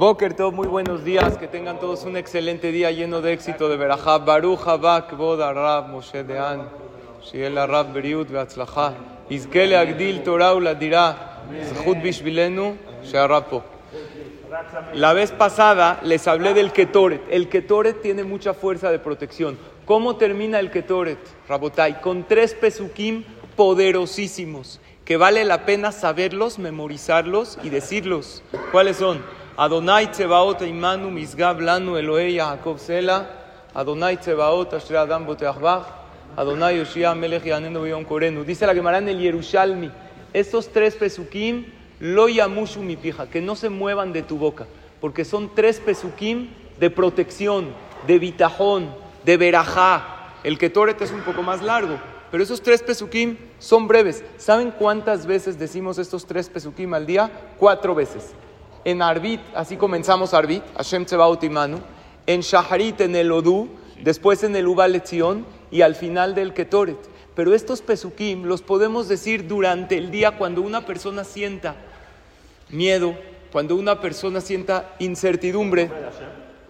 Boker, todos muy buenos días, que tengan todos un excelente día lleno de éxito de Berajá. Baruch Habak, Boda Rab, Moshe Dean, Shiel Rab, Beriut, Beatzlacha, Izkele Agdil, Torah, Uladirá, Zhut Bishvilenu, Shearapo. La vez pasada les hablé del Ketoret. El Ketoret tiene mucha fuerza de protección. ¿Cómo termina el Ketoret, Rabotai? Con tres pesukim poderosísimos que vale la pena saberlos, memorizarlos y decirlos. ¿Cuáles son? Adonai Tsebaot Imanu Misgab Lanu Elohe Yaakov Sela, Adonai Tsebaot Asher Adam Boteachbach, Adonai Yoshia Melech Yanenu Yom Korenu. Dice la Gemara el Yerushalmi, estos tres pesukim, lo yamushu mi pija, que no se muevan de tu boca, porque son tres pesukim de protección, de bitajón, de verajá. El Ketoret es un poco más largo, pero esos tres pesukim son breves. ¿Saben cuántas veces decimos estos tres pesukim al día? Cuatro veces. En Arbit, así comenzamos Arbit, Hashem Tsebaot Imanu. En Shaharit, en el Odú, después en el Ubal Etzion y al final del Ketoret. Pero estos pesukim los podemos decir durante el día cuando una persona sienta miedo, cuando una persona sienta incertidumbre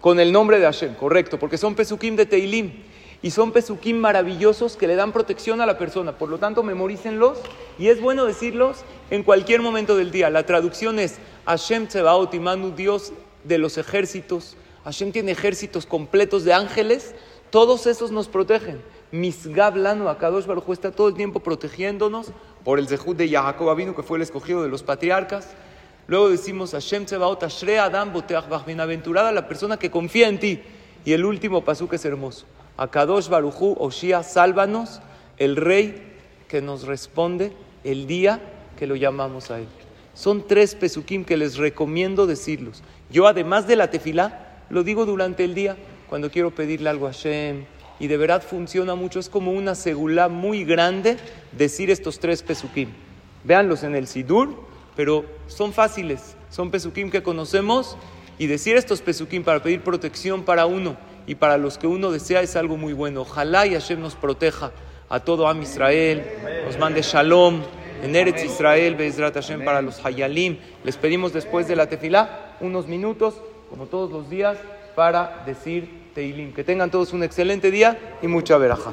con el nombre de Hashem, correcto, porque son pesukim de Teilim y son pesukim maravillosos que le dan protección a la persona. Por lo tanto, memorícenlos y es bueno decirlos en cualquier momento del día. La traducción es Hashem Tsebaot Imanu, Dios de los ejércitos. Hashem tiene ejércitos completos de ángeles, todos esos nos protegen. Misgab Lanu, Akadosh Baruj está todo el tiempo protegiéndonos por el Zehut de Jacob Avinu, que fue el escogido de los patriarcas. Luego decimos Hashem Tsebaot Ashre Adam Boteach Bach, bienaventurada la persona que confía en ti. Y el último pasuk es hermoso. Akadosh Baruchu, Oshia, sálvanos, el rey que nos responde el día que lo llamamos a él. Son tres pesukim que les recomiendo decirlos. Yo, además de la tefilá, lo digo durante el día cuando quiero pedirle algo a Hashem. Y de verdad funciona mucho. Es como una segulá muy grande decir estos tres pesukim. Véanlos en el Sidur, pero son fáciles. Son pesukim que conocemos. Y decir estos pesukim para pedir protección para uno y para los que uno desea es algo muy bueno. Ojalá y Hashem nos proteja a todo Am Israel, nos mande Shalom en Eretz Israel, Bezrat Hashem para los Hayalim. Les pedimos después de la tefilá unos minutos, como todos los días, para decir Teilim. Que tengan todos un excelente día y mucha veraja.